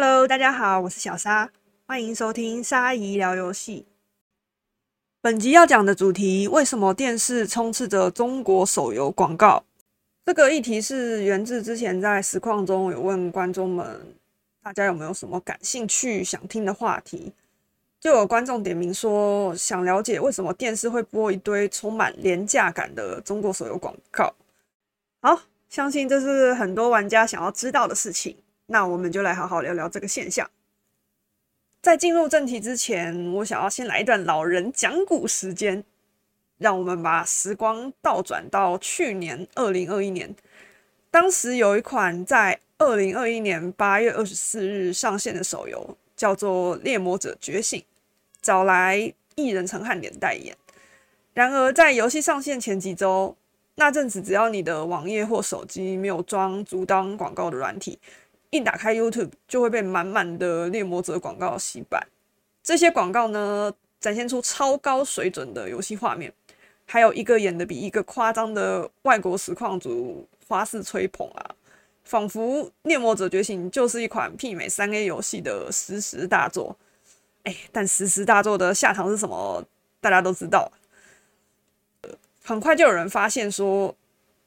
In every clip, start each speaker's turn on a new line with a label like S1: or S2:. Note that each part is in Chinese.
S1: Hello，大家好，我是小沙，欢迎收听沙姨聊游戏。本集要讲的主题：为什么电视充斥着中国手游广告？这个议题是源自之前在实况中有问观众们，大家有没有什么感兴趣、想听的话题？就有观众点名说，想了解为什么电视会播一堆充满廉价感的中国手游广告。好，相信这是很多玩家想要知道的事情。那我们就来好好聊聊这个现象。在进入正题之前，我想要先来一段老人讲古时间，让我们把时光倒转到去年二零二一年。当时有一款在二零二一年八月二十四日上线的手游，叫做《猎魔者觉醒》。找来艺人陈汉典代言。然而，在游戏上线前几周，那阵子只要你的网页或手机没有装阻挡广告的软体，一打开 YouTube 就会被满满的猎魔者广告洗版。这些广告呢，展现出超高水准的游戏画面，还有一个演的比一个夸张的外国实况组花式吹捧啊，仿佛《猎魔者觉醒》就是一款媲美三 A 游戏的实时大作。哎，但实时大作的下场是什么？大家都知道。很快就有人发现说，《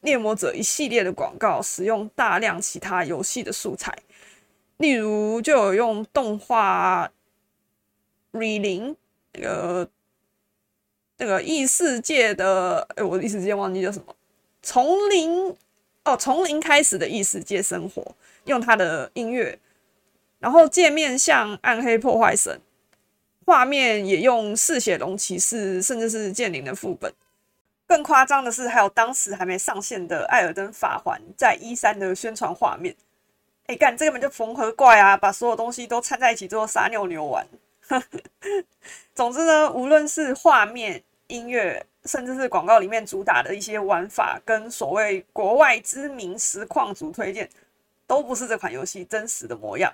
S1: 猎魔者》一系列的广告使用大量其他游戏的素材，例如就有用动画《瑞林》那个那个异世界的，哎，我一时间忘记叫什么，从零哦，从零开始的异世界生活，用它的音乐，然后界面像《暗黑破坏神》。画面也用嗜血龙骑士，甚至是剑灵的副本。更夸张的是，还有当时还没上线的《艾尔登法环》在一三的宣传画面。哎，干，这根本就缝合怪啊！把所有东西都掺在一起做撒尿牛丸。总之呢，无论是画面、音乐，甚至是广告里面主打的一些玩法，跟所谓国外知名实况组推荐，都不是这款游戏真实的模样。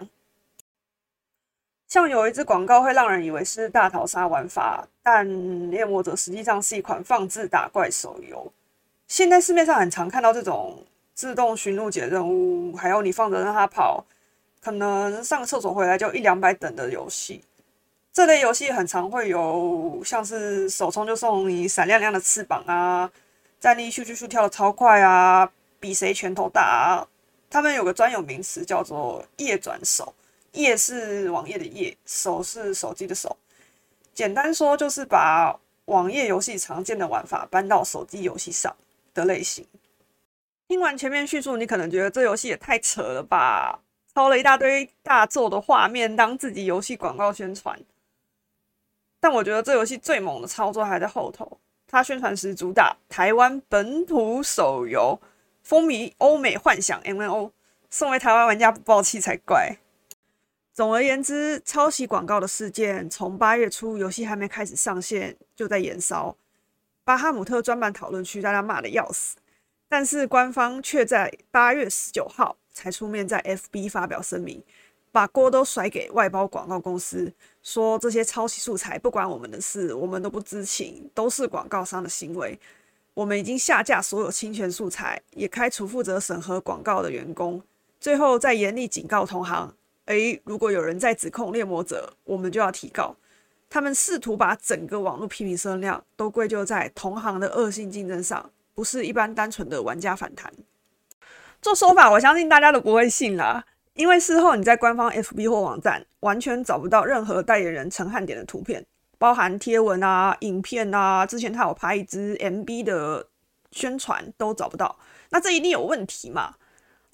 S1: 像有一支广告会让人以为是大逃杀玩法，但《猎魔者》实际上是一款放置打怪手游。现在市面上很常看到这种自动寻路解任务，还有你放着让它跑，可能上个厕所回来就一两百等的游戏。这类游戏很常会有像是手冲就送你闪亮亮的翅膀啊，站立咻咻咻跳的超快啊，比谁拳头大啊。他们有个专有名词叫做夜转手。页是网页的页，手是手机的手。简单说，就是把网页游戏常见的玩法搬到手机游戏上的类型。听完前面叙述，你可能觉得这游戏也太扯了吧？抄了一大堆大作的画面当自己游戏广告宣传。但我觉得这游戏最猛的操作还在后头。它宣传时主打台湾本土手游，风靡欧美幻想 MNO，送为台湾玩家不爆气才怪。总而言之，抄袭广告的事件从八月初游戏还没开始上线就在延烧。巴哈姆特专版讨论区大家骂的要死，但是官方却在八月十九号才出面在 FB 发表声明，把锅都甩给外包广告公司，说这些抄袭素材不关我们的事，我们都不知情，都是广告商的行为。我们已经下架所有侵权素材，也开除负责审核广告的员工，最后再严厉警告同行。诶，如果有人在指控猎魔者，我们就要提告。他们试图把整个网络批评声量都归咎在同行的恶性竞争上，不是一般单纯的玩家反弹。这说法，我相信大家都不会信啦，因为事后你在官方 FB 或网站完全找不到任何代言人陈汉典的图片，包含贴文啊、影片啊，之前他有拍一支 MB 的宣传都找不到，那这一定有问题嘛？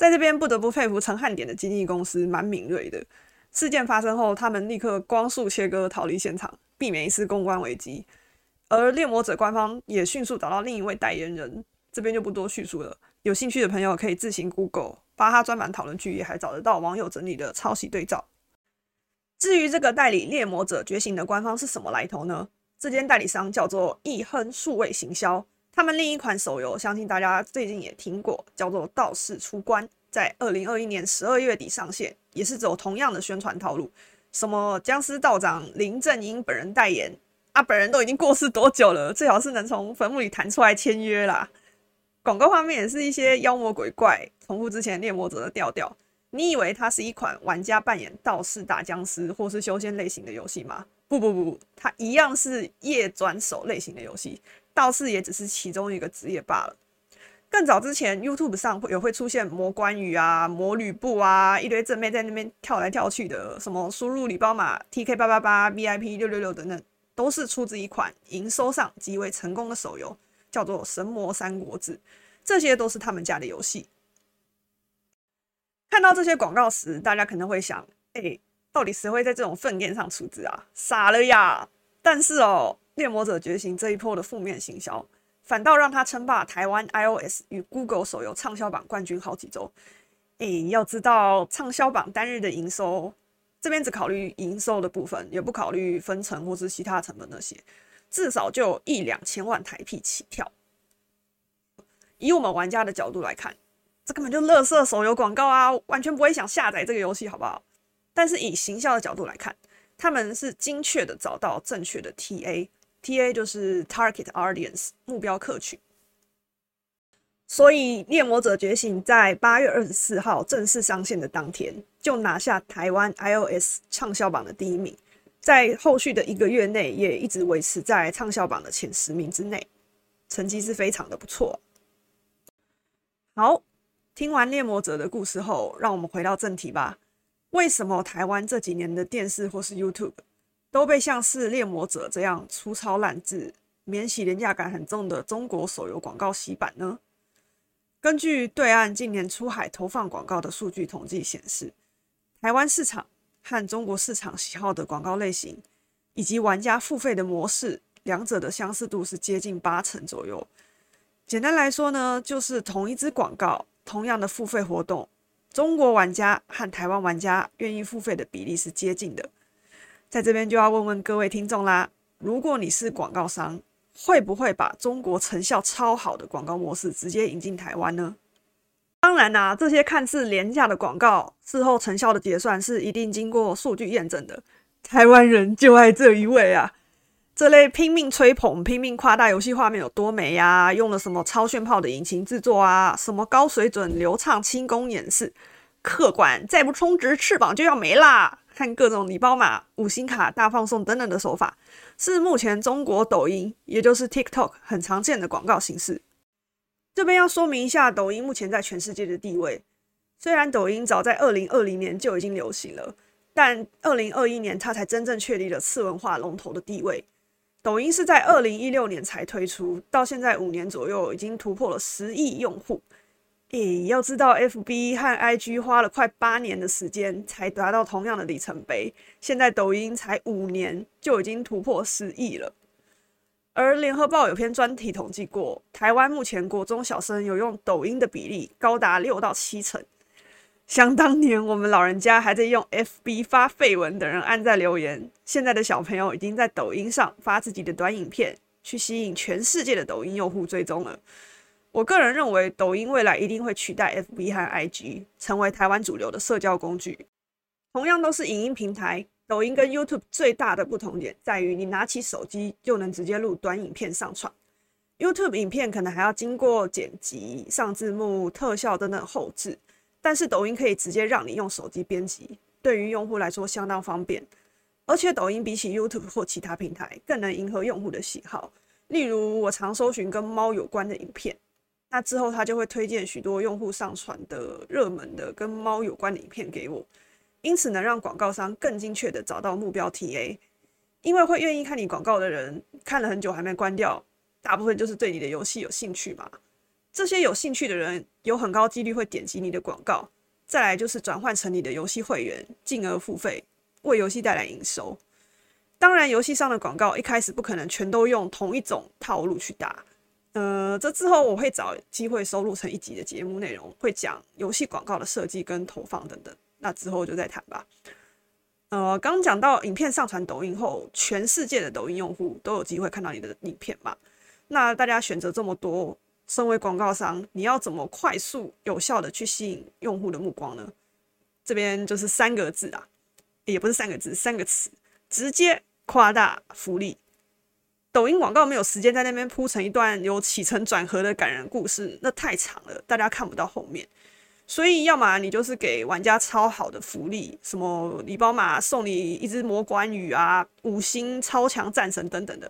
S1: 在这边不得不佩服陈汉典的经纪公司，蛮敏锐的。事件发生后，他们立刻光速切割逃离现场，避免一次公关危机。而猎魔者官方也迅速找到另一位代言人，这边就不多叙述了。有兴趣的朋友可以自行 Google，巴哈专版讨论区也还找得到网友整理的抄袭对照。至于这个代理猎魔者觉醒的官方是什么来头呢？这间代理商叫做易亨数位行销。他们另一款手游，相信大家最近也听过，叫做《道士出关》，在二零二一年十二月底上线，也是走同样的宣传套路，什么僵尸道长林正英本人代言，啊，本人都已经过世多久了，最好是能从坟墓里弹出来签约啦。广告画面也是一些妖魔鬼怪，重复之前猎魔者的调调，你以为它是一款玩家扮演道士打僵尸或是修仙类型的游戏吗？不不不，它一样是夜转手类型的游戏，道士也只是其中一个职业罢了。更早之前，YouTube 上会也会出现魔关羽啊、魔吕布啊，一堆正妹在那边跳来跳去的，什么输入礼包码 TK 八八八 VIP 六六六等等，都是出自一款营收上极为成功的手游，叫做《神魔三国志》，这些都是他们家的游戏。看到这些广告时，大家可能会想：哎，到底谁会在这种粪便上出资啊？傻了呀！但是哦，《猎魔者觉醒》这一波的负面行销，反倒让他称霸台湾 iOS 与 Google 手游畅销榜冠军好几周。哎，要知道畅销榜单日的营收，这边只考虑营收的部分，也不考虑分成或是其他成本那些，至少就一两千万台币起跳。以我们玩家的角度来看。这根本就乐色手游广告啊，完全不会想下载这个游戏，好不好？但是以行销的角度来看，他们是精确的找到正确的 TA T A 就是 Target Audience 目标客群。所以《猎魔者觉醒》在八月二十四号正式上线的当天，就拿下台湾 iOS 畅销榜的第一名，在后续的一个月内也一直维持在畅销榜的前十名之内，成绩是非常的不错。好。听完猎魔者的故事后，让我们回到正题吧。为什么台湾这几年的电视或是 YouTube 都被像是猎魔者这样粗糙烂字、免洗廉价感很重的中国手游广告洗版呢？根据对岸近年出海投放广告的数据统计显示，台湾市场和中国市场喜好的广告类型以及玩家付费的模式，两者的相似度是接近八成左右。简单来说呢，就是同一支广告。同样的付费活动，中国玩家和台湾玩家愿意付费的比例是接近的。在这边就要问问各位听众啦：如果你是广告商，会不会把中国成效超好的广告模式直接引进台湾呢？当然啦，这些看似廉价的广告，事后成效的结算是一定经过数据验证的。台湾人就爱这一位啊！这类拼命吹捧、拼命夸大游戏画面有多美呀？用了什么超炫炮的引擎制作啊？什么高水准、流畅、轻功演示？客官再不充值，翅膀就要没啦！看各种礼包码、五星卡大放送等等的手法，是目前中国抖音，也就是 TikTok 很常见的广告形式。这边要说明一下，抖音目前在全世界的地位。虽然抖音早在二零二零年就已经流行了，但二零二一年它才真正确立了次文化龙头的地位。抖音是在二零一六年才推出，到现在五年左右，已经突破了十亿用户。诶，要知道，FB 和 IG 花了快八年的时间才达到同样的里程碑，现在抖音才五年就已经突破十亿了。而联合报有篇专题统计过，台湾目前国中小生有用抖音的比例高达六到七成。想当年，我们老人家还在用 FB 发绯闻等人按在留言，现在的小朋友已经在抖音上发自己的短影片，去吸引全世界的抖音用户追踪了。我个人认为，抖音未来一定会取代 FB 和 IG，成为台湾主流的社交工具。同样都是影音平台，抖音跟 YouTube 最大的不同点在于，你拿起手机就能直接录短影片上传，YouTube 影片可能还要经过剪辑、上字幕、特效等等后置。但是抖音可以直接让你用手机编辑，对于用户来说相当方便。而且抖音比起 YouTube 或其他平台更能迎合用户的喜好。例如，我常搜寻跟猫有关的影片，那之后他就会推荐许多用户上传的热门的跟猫有关的影片给我，因此能让广告商更精确的找到目标 TA。因为会愿意看你广告的人，看了很久还没关掉，大部分就是对你的游戏有兴趣嘛。这些有兴趣的人有很高几率会点击你的广告，再来就是转换成你的游戏会员，进而付费，为游戏带来营收。当然，游戏上的广告一开始不可能全都用同一种套路去打，呃，这之后我会找机会收录成一集的节目内容，会讲游戏广告的设计跟投放等等。那之后就再谈吧。呃，刚讲到影片上传抖音后，全世界的抖音用户都有机会看到你的影片嘛？那大家选择这么多。身为广告商，你要怎么快速有效的去吸引用户的目光呢？这边就是三个字啊，也不是三个字，三个词，直接夸大福利。抖音广告没有时间在那边铺成一段有起承转合的感人故事，那太长了，大家看不到后面。所以要么你就是给玩家超好的福利，什么礼包码送你一只魔关羽啊，五星超强战神等等的；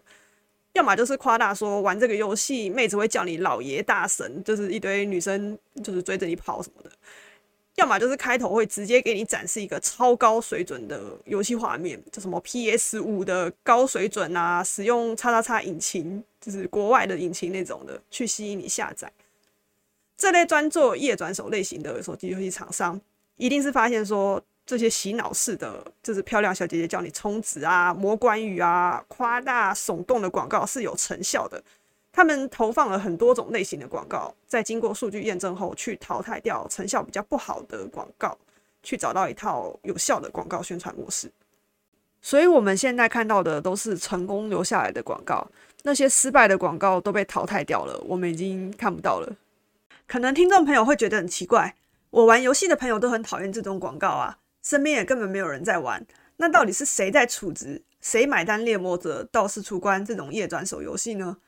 S1: 要么就是夸大说玩这个游戏妹子会叫你老爷大神，就是一堆女生就是追着你跑什么的。要么就是开头会直接给你展示一个超高水准的游戏画面，就什么 PS 五的高水准啊，使用叉叉叉引擎，就是国外的引擎那种的，去吸引你下载。这类专做夜转手类型的手机游戏厂商，一定是发现说这些洗脑式的，就是漂亮小姐姐叫你充值啊、魔关羽啊、夸大耸动的广告是有成效的。他们投放了很多种类型的广告，在经过数据验证后，去淘汰掉成效比较不好的广告，去找到一套有效的广告宣传模式。所以，我们现在看到的都是成功留下来的广告，那些失败的广告都被淘汰掉了，我们已经看不到了。可能听众朋友会觉得很奇怪，我玩游戏的朋友都很讨厌这种广告啊，身边也根本没有人在玩，那到底是谁在储值，谁买单？猎魔者、道士出关这种夜转手游戏呢？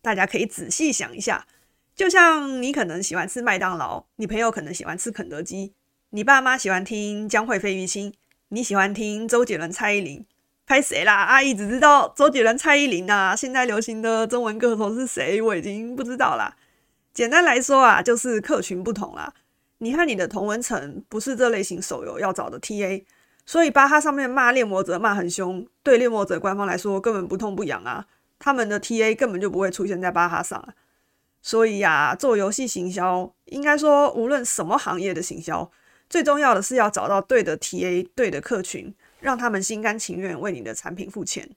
S1: 大家可以仔细想一下，就像你可能喜欢吃麦当劳，你朋友可能喜欢吃肯德基，你爸妈喜欢听江惠、费玉清，你喜欢听周杰伦、蔡依林，拍谁啦？阿姨只知道周杰伦、蔡依林啊，现在流行的中文歌手是谁？我已经不知道啦。简单来说啊，就是客群不同啦。你和你的同文层不是这类型手游要找的 TA，所以巴哈上面骂猎魔者骂很凶，对猎魔者官方来说根本不痛不痒啊。他们的 TA 根本就不会出现在巴哈上，所以呀，做游戏行销，应该说无论什么行业的行销，最重要的是要找到对的 TA、对的客群，让他们心甘情愿为你的产品付钱。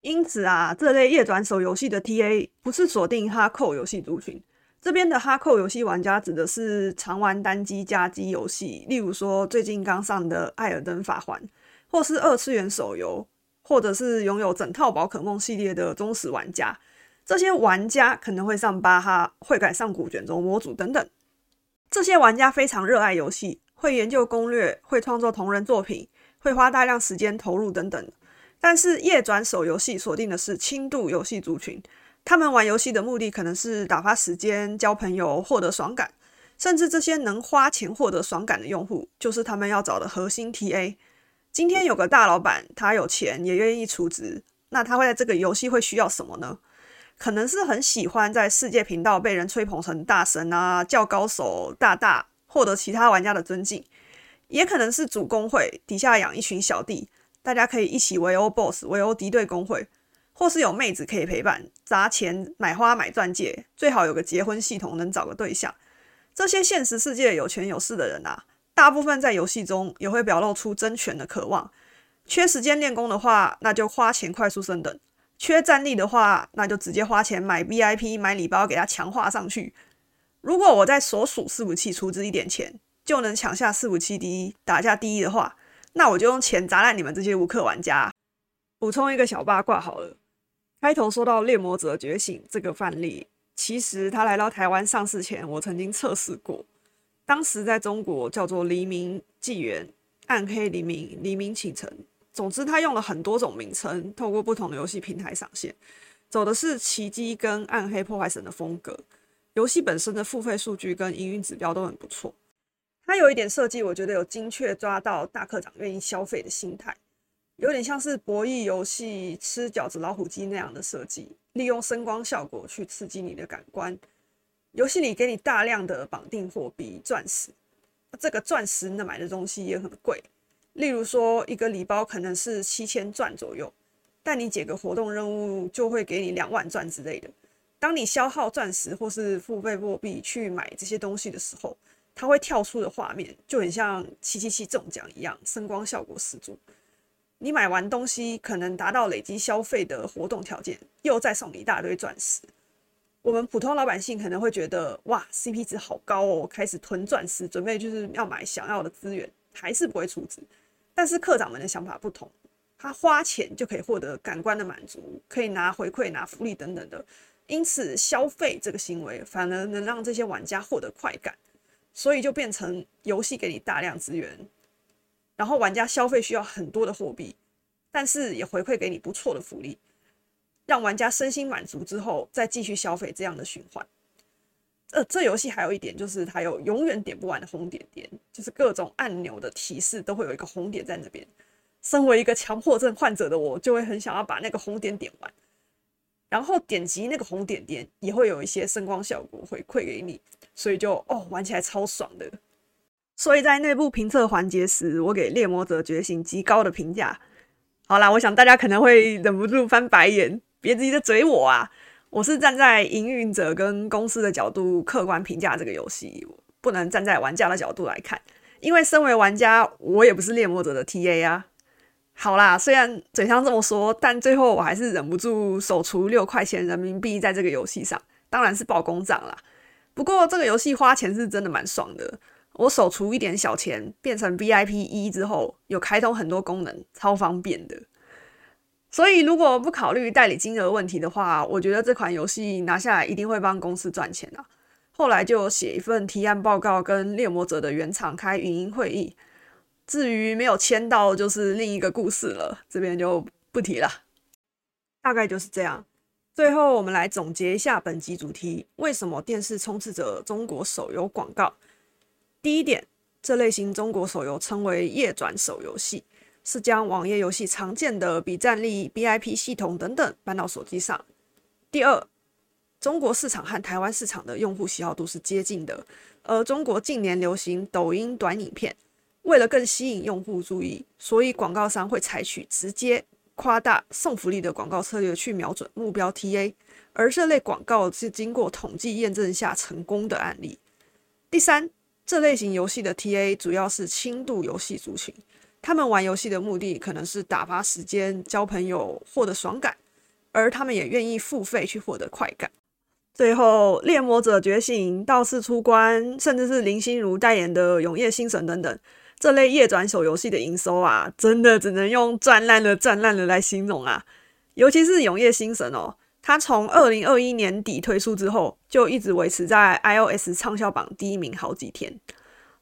S1: 因此啊，这类夜转手游戏的 TA 不是锁定哈扣游戏族群，这边的哈扣游戏玩家指的是常玩单机加机游戏，例如说最近刚上的《艾尔登法环》，或是二次元手游。或者是拥有整套宝可梦系列的忠实玩家，这些玩家可能会上巴哈，会改上古卷轴模组等等。这些玩家非常热爱游戏，会研究攻略，会创作同人作品，会花大量时间投入等等。但是夜转手游戏锁定的是轻度游戏族群，他们玩游戏的目的可能是打发时间、交朋友、获得爽感，甚至这些能花钱获得爽感的用户，就是他们要找的核心 TA。今天有个大老板，他有钱也愿意出资，那他会在这个游戏会需要什么呢？可能是很喜欢在世界频道被人吹捧成大神啊，叫高手大大，获得其他玩家的尊敬；也可能是主公会底下养一群小弟，大家可以一起围殴 BOSS，围殴敌对公会，或是有妹子可以陪伴，砸钱买花买钻戒，最好有个结婚系统，能找个对象。这些现实世界有权有势的人啊。大部分在游戏中也会表露出争权的渴望。缺时间练功的话，那就花钱快速升等；缺战力的话，那就直接花钱买 VIP、买礼包给他强化上去。如果我在所属四五七出资一点钱，就能抢下四五七第一、打架第一的话，那我就用钱砸烂你们这些无氪玩家。补充一个小八卦好了，开头说到猎魔者觉醒这个范例，其实他来到台湾上市前，我曾经测试过。当时在中国叫做《黎明纪元》《暗黑黎明》《黎明启程》，总之他用了很多种名称，透过不同的游戏平台上线，走的是奇迹跟暗黑破坏神的风格。游戏本身的付费数据跟营运指标都很不错。它有一点设计，我觉得有精确抓到大课长愿意消费的心态，有点像是博弈游戏吃饺子老虎机那样的设计，利用声光效果去刺激你的感官。游戏里给你大量的绑定货币钻石，这个钻石能买的东西也很贵。例如说，一个礼包可能是七千钻左右，但你解个活动任务就会给你两万钻之类的。当你消耗钻石或是付费货币去买这些东西的时候，它会跳出的画面就很像七七七中奖一样，声光效果十足。你买完东西可能达到累积消费的活动条件，又再送你一大堆钻石。我们普通老百姓可能会觉得哇，CP 值好高哦，开始囤钻石，准备就是要买想要的资源，还是不会出资。但是课长们的想法不同，他花钱就可以获得感官的满足，可以拿回馈、拿福利等等的，因此消费这个行为反而能让这些玩家获得快感，所以就变成游戏给你大量资源，然后玩家消费需要很多的货币，但是也回馈给你不错的福利。让玩家身心满足之后，再继续消费这样的循环。呃，这游戏还有一点就是它有永远点不完的红点点，就是各种按钮的提示都会有一个红点在那边。身为一个强迫症患者的我，就会很想要把那个红点点完。然后点击那个红点点，也会有一些声光效果回馈给你，所以就哦，玩起来超爽的。所以在内部评测环节时，我给《猎魔者觉醒》极高的评价。好啦，我想大家可能会忍不住翻白眼，别急着嘴我啊！我是站在营运者跟公司的角度客观评价这个游戏，不能站在玩家的角度来看，因为身为玩家，我也不是猎魔者的 TA 啊。好啦，虽然嘴上这么说，但最后我还是忍不住手出六块钱人民币在这个游戏上，当然是报公账啦。不过这个游戏花钱是真的蛮爽的，我手出一点小钱变成 VIP 一之后，有开通很多功能，超方便的。所以如果不考虑代理金额问题的话，我觉得这款游戏拿下来一定会帮公司赚钱啊。后来就写一份提案报告，跟猎魔者的原厂开语音会议。至于没有签到，就是另一个故事了，这边就不提了。大概就是这样。最后，我们来总结一下本集主题：为什么电视充斥着中国手游广告？第一点，这类型中国手游称为页转手游戏，是将网页游戏常见的比战力、BIP 系统等等搬到手机上。第二，中国市场和台湾市场的用户喜好度是接近的，而中国近年流行抖音短影片。为了更吸引用户注意，所以广告商会采取直接夸大送福利的广告策略去瞄准目标 TA，而这类广告是经过统计验证下成功的案例。第三，这类型游戏的 TA 主要是轻度游戏族群，他们玩游戏的目的可能是打发时间、交朋友、获得爽感，而他们也愿意付费去获得快感。最后，猎魔者觉醒、道士出关，甚至是林心如代言的永夜星神等等。这类夜转手游戏的营收啊，真的只能用赚烂了、赚烂了来形容啊！尤其是《永夜星神》哦，它从二零二一年底推出之后，就一直维持在 iOS 畅销榜第一名好几天。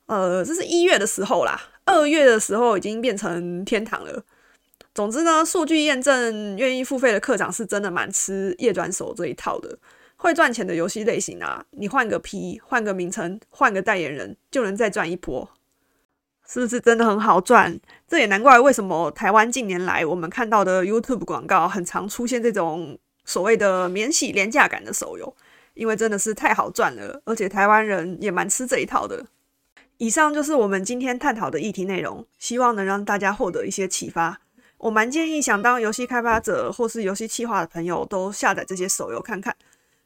S1: 呃，这是一月的时候啦，二月的时候已经变成天堂了。总之呢，数据验证，愿意付费的课长是真的蛮吃夜转手这一套的。会赚钱的游戏类型啊，你换个皮换个名称，换个代言人，就能再赚一波。是不是真的很好赚？这也难怪为什么台湾近年来我们看到的 YouTube 广告很常出现这种所谓的免洗廉价感的手游，因为真的是太好赚了，而且台湾人也蛮吃这一套的。以上就是我们今天探讨的议题内容，希望能让大家获得一些启发。我蛮建议想当游戏开发者或是游戏企划的朋友都下载这些手游看看，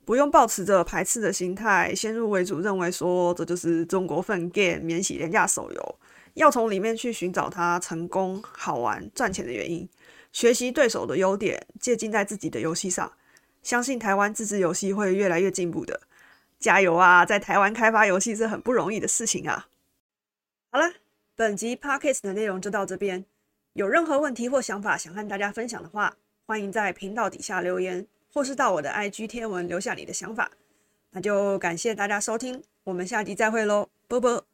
S1: 不用抱持着排斥的心态，先入为主认为说这就是中国份 game 免洗廉价手游。要从里面去寻找它成功、好玩、赚钱的原因，学习对手的优点，借鉴在自己的游戏上。相信台湾自制游戏会越来越进步的，加油啊！在台湾开发游戏是很不容易的事情啊。好了，本集 podcast 的内容就到这边。有任何问题或想法想和大家分享的话，欢迎在频道底下留言，或是到我的 IG 贴文留下你的想法。那就感谢大家收听，我们下集再会喽，啵啵。